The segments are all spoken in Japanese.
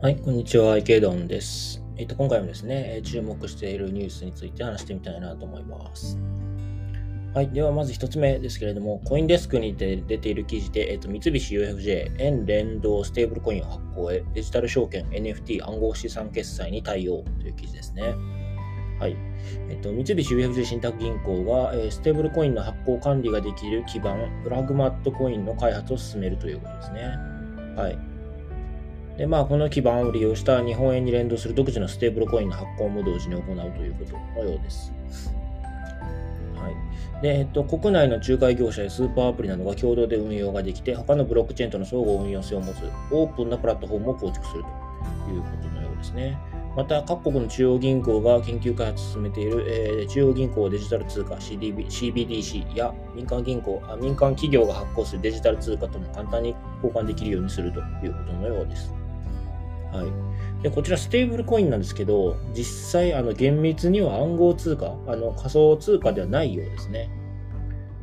はい、こんにちは、池ドンです。えっと、今回もですね、注目しているニュースについて話してみたいなと思います。はい、ではまず1つ目ですけれども、コインデスクにて出ている記事で、えっと、三菱 UFJ 円連動ステーブルコイン発行へデジタル証券 NFT 暗号資産決済に対応という記事ですね。はい。えっと、三菱 UFJ 信託銀行が、えー、ステーブルコインの発行管理ができる基盤、プラグマットコインの開発を進めるということですね。はい。で、まあ、この基盤を利用した日本円に連動する独自のステーブルコインの発行も同時に行うということのようです。はい。で、えっと、国内の仲介業者やスーパーアプリなどが共同で運用ができて、他のブロックチェーンとの相互運用性を持つオープンなプラットフォームを構築するということのようですね。また、各国の中央銀行が研究開発を進めている、えー、中央銀行デジタル通貨 CDB CBDC や民間銀行あ、民間企業が発行するデジタル通貨とも簡単に交換できるようにするということのようです。はい、でこちらステーブルコインなんですけど、実際、あの厳密には暗号通貨、あの仮想通貨ではないようですね。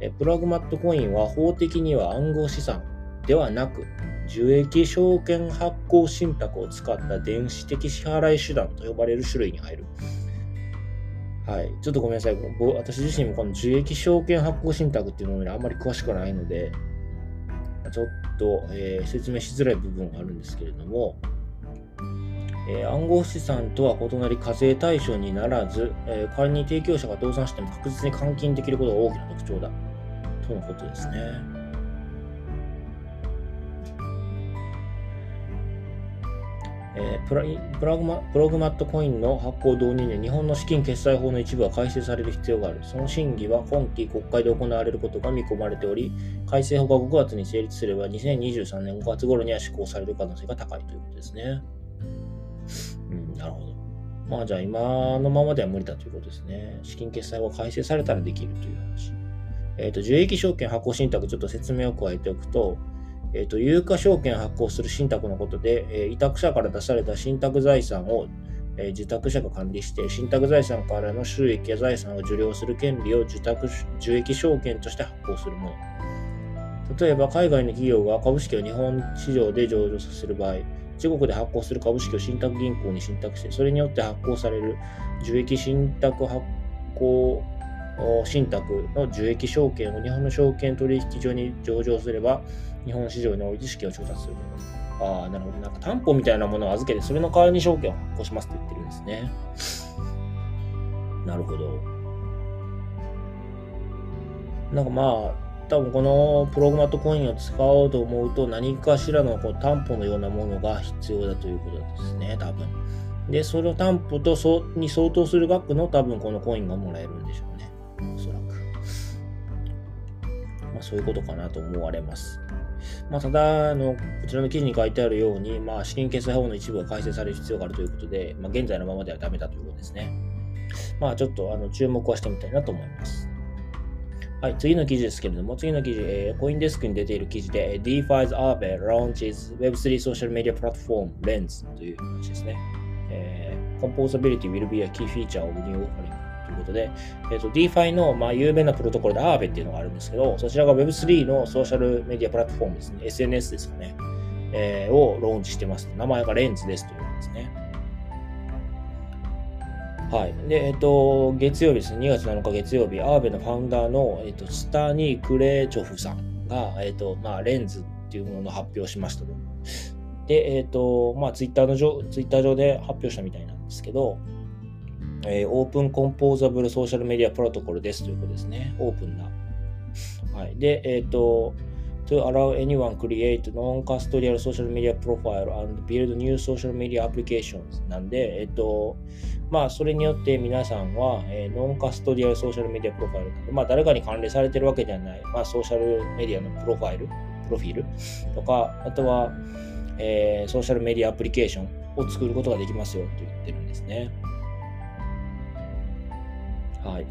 えプラグマットコインは法的には暗号資産ではなく、受益証券発行信託を使った電子的支払い手段と呼ばれる種類に入る。はい。ちょっとごめんなさい。私自身もこの受益証券発行信託っていうものにあんまり詳しくないので、ちょっと、えー、説明しづらい部分があるんですけれども、えー、暗号資産とは異なり課税対象にならず、えー、仮に提供者が倒産しても確実に換金できることが大きな特徴だとのことですね。えー、プラプラグマプログマットコインの発行導入に日本の資金決済法の一部は改正される必要がある。その審議は今期国会で行われることが見込まれており、改正法が5月に成立すれば2023年5月頃には施行される可能性が高いということですね。うん、なるほど。まあじゃあ今のままでは無理だということですね。資金決済法改正されたらできるという話。えっ、ー、と、受益証券発行信託ちょっと説明を加えておくと、え、ー、と、有価証券発行する信託のことで、えー、委託者から出された信託財産を、えー、受託者が管理して、信託財産からの収益や財産を受領する権利を受託受益証券として発行するもの。例えば、海外の企業が株式を日本市場で上場させる場合、中国で発行する株式を信託銀行に信託して、それによって発行される受益信託発行信託の受益証券を日本の証券取引所に上場すれば、日本市場において資金を調達すると。ああ、なるほど。なんか担保みたいなものを預けて、それの代わりに証券を発行しますって言ってるんですね。なるほど。なんかまあ、多分このプログマットコインを使おうと思うと何かしらのこう担保のようなものが必要だということですね、多分。で、その担保とそに相当する額の多分このコインがもらえるんでしょうね。おそらく。まあそういうことかなと思われます。まあ、ただあの、こちらの記事に書いてあるように、まあ、資金決済法の一部が改正される必要があるということで、まあ、現在のままではダメだということですね。まあ、ちょっとあの注目はしてみたいなと思います。はい、次の記事ですけれども、次の記事、えー、コインデスクに出ている記事で、DeFi's Aave launches Web3 social media platform Lens という話ですね。えー、Composability will be a key feature of new offering ということで、えーと、DeFi の、まあ、有名なプロトコルで Aave っていうのがあるんですけど、そちらが Web3 のソーシャルメディアプラットフォームですね、SNS ですかね、えー、をローンチしてます。名前がレンズですということですね。はい。で、えっと、月曜日ですね、2月7日月曜日、アーベのファウンダーの、えっと、スタニー・クレーチョフさんが、えっと、まあ、レンズっていうものを発表しましたと。で、えっと、まあ、ツイッターの上、ツイッター上で発表したみたいなんですけど、えー、オープンコンポーザブルソーシャルメディアプロトコルですということですね。オープンな。はい。で、えっ、と、to allow anyone create non-custodial social media profile and build new social media applications なんで、えっ、と、まあ、それによって皆さんは、えー、ノンカストディアルソーシャルメディアプロファイル、まあ、誰かに関連されてるわけではない、まあ、ソーシャルメディアのプロファイル、プロフィールとか、あとは、えー、ソーシャルメディアアプリケーションを作ることができますよと言ってるんですね。はい。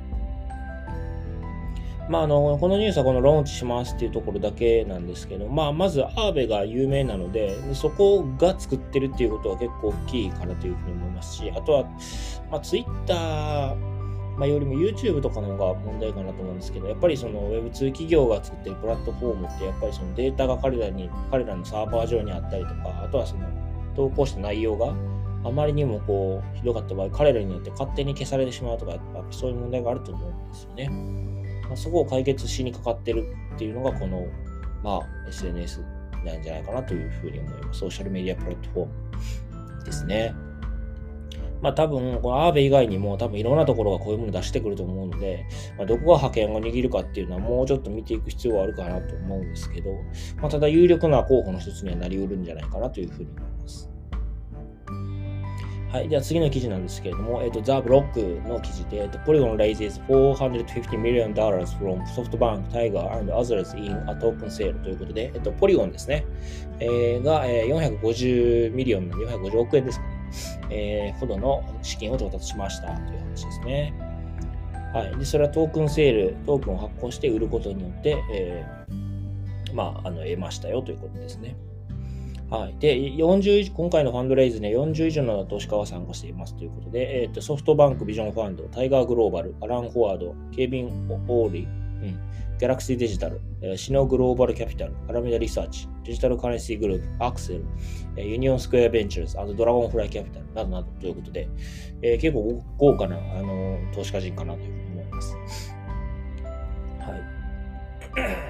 まあ、あの、このニュースはこのローンチしますっていうところだけなんですけど、まあ、まずアーベが有名なので、そこが作ってるっていうことは結構大きいからというふうに思いますし、あとは、まあ、ツイッターまあ、よりも YouTube とかの方が問題かなと思うんですけど、やっぱりその Web2 企業が作ってるプラットフォームって、やっぱりそのデータが彼らに、彼らのサーバー上にあったりとか、あとはその投稿した内容があまりにもこうひどかった場合、彼らによって勝手に消されてしまうとか、やっぱそういう問題があると思うんですよね。まあ、そこを解決しにかかってるっていうのが、この、まあ、SNS なんじゃないかなというふうに思います。ソーシャルメディアプラットフォームですね。まあ多分、このアーベ以外にも多分いろんなところがこういうもの出してくると思うので、まあ、どこが派遣を握るかっていうのはもうちょっと見ていく必要はあるかなと思うんですけど、まあ、ただ有力な候補の一つにはなりうるんじゃないかなというふうに思います。はい。では次の記事なんですけれども、えっ、ー、と、ザ・ブロックの記事で、えっ、ー、と、Polygon raises 450 million dollars from SoftBank, Tiger and others in a token sale ということで、えっ、ー、と、ポリゴンですね。えー、が、えー、450 million、450億円ですかね。えー、ほどの資金を調達しましたという話ですね。はい。で、それはトークンセール、トークンを発行して売ることによって、えー、まあ、あの、得ましたよということですね。はい。で、40今回のファンドレイズね、40以上の投資家は参加していますということで、え、ー、と、ソフトバンクビジョンファンド、タイガーグローバル、アラン・ハワード、ケビン・オレアリー、うん、ギャラクシーデジタル、えシノグローバルキャピタル、アラメダリサーチ、デジタルカレンシーグループ、アクセル、えユニオンスクエアベンチャーズ、あとドラゴンフライキャピタルなどなどということで、えー、結構豪華な、あの投資家陣かなというふうに思います。はい。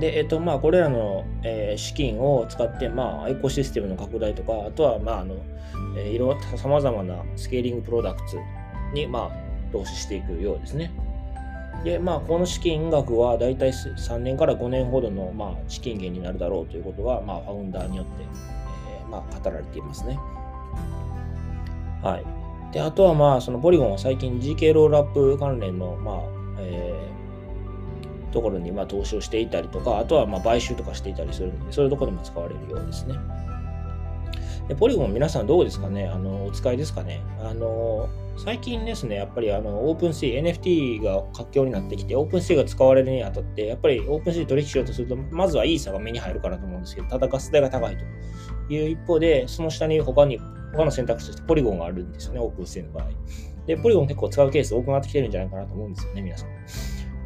で、えっと、まあ、これらの、えー、資金を使って、まあ、エコシステムの拡大とか、あとは、まあ、あの、えー、いろ、様々なスケーリングプロダクツに、まあ、投資していくようですね。で、まあ、この資金額は、だいたい3年から5年ほどの、まあ、資金源になるだろうということは、まあ、ファウンダーによって、えー、まあ、語られていますね。はい。で、あとは、まあ、そのポリゴンは最近 GK ロールアップ関連の、まあ、えーところにま投資をしていたりとか、あとはま買収とかしていたりするので、そういうところでも使われるようですね。で Polygon 皆さんどうですかね？あのお使いですかね？あの最近ですね、やっぱりあの OpenSea、NFT が活況になってきて、 OpenSea が使われるにあたって、やっぱり OpenSea 取引しようとすると、まずはイーサが目に入るかなと思うんですけど、ただガス代が高いという一方で、その下に他に、他の選択肢として Polygon があるんですよね、 OpenSea の場合。で、 Polygon 結構使うケース多くなってきてるんじゃないかなと思うんですよね、皆さん。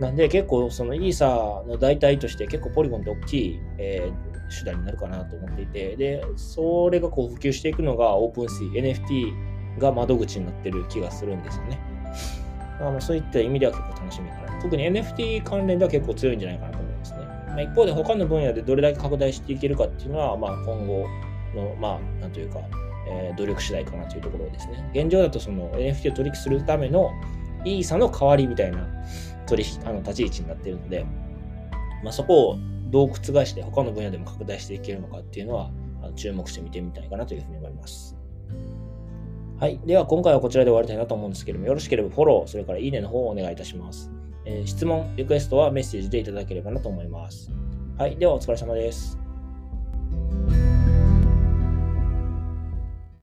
なんで結構そのイーサの代替として結構 Polygon って大きい、えー、手段になるかなと思っていて、で、それがこう普及していくのがオープンシー、NFT が窓口になってる気がするんですよね。あのそういった意味では結構楽しみかな。特に NFT 関連では結構強いんじゃないかなと思いますね。まあ、一方で他の分野でどれだけ拡大していけるかっていうのは、まあ、今後の、まあ、なんというか、えー、努力次第かなというところですね。現状だとその NFT を取引するためのイーサの代わりみたいな取引あの立ち位置になっているので、まあ、そこをどう覆して他の分野でも拡大していけるのかっていうのは注目して見てみたいかなというふうに思います。はい。では今回はこちらで終わりたいなと思うんですけども、よろしければフォロー、それからいいねの方をお願いいたします。えー、質問、リクエストはメッセージでいただければなと思います。はい。ではお疲れ様です。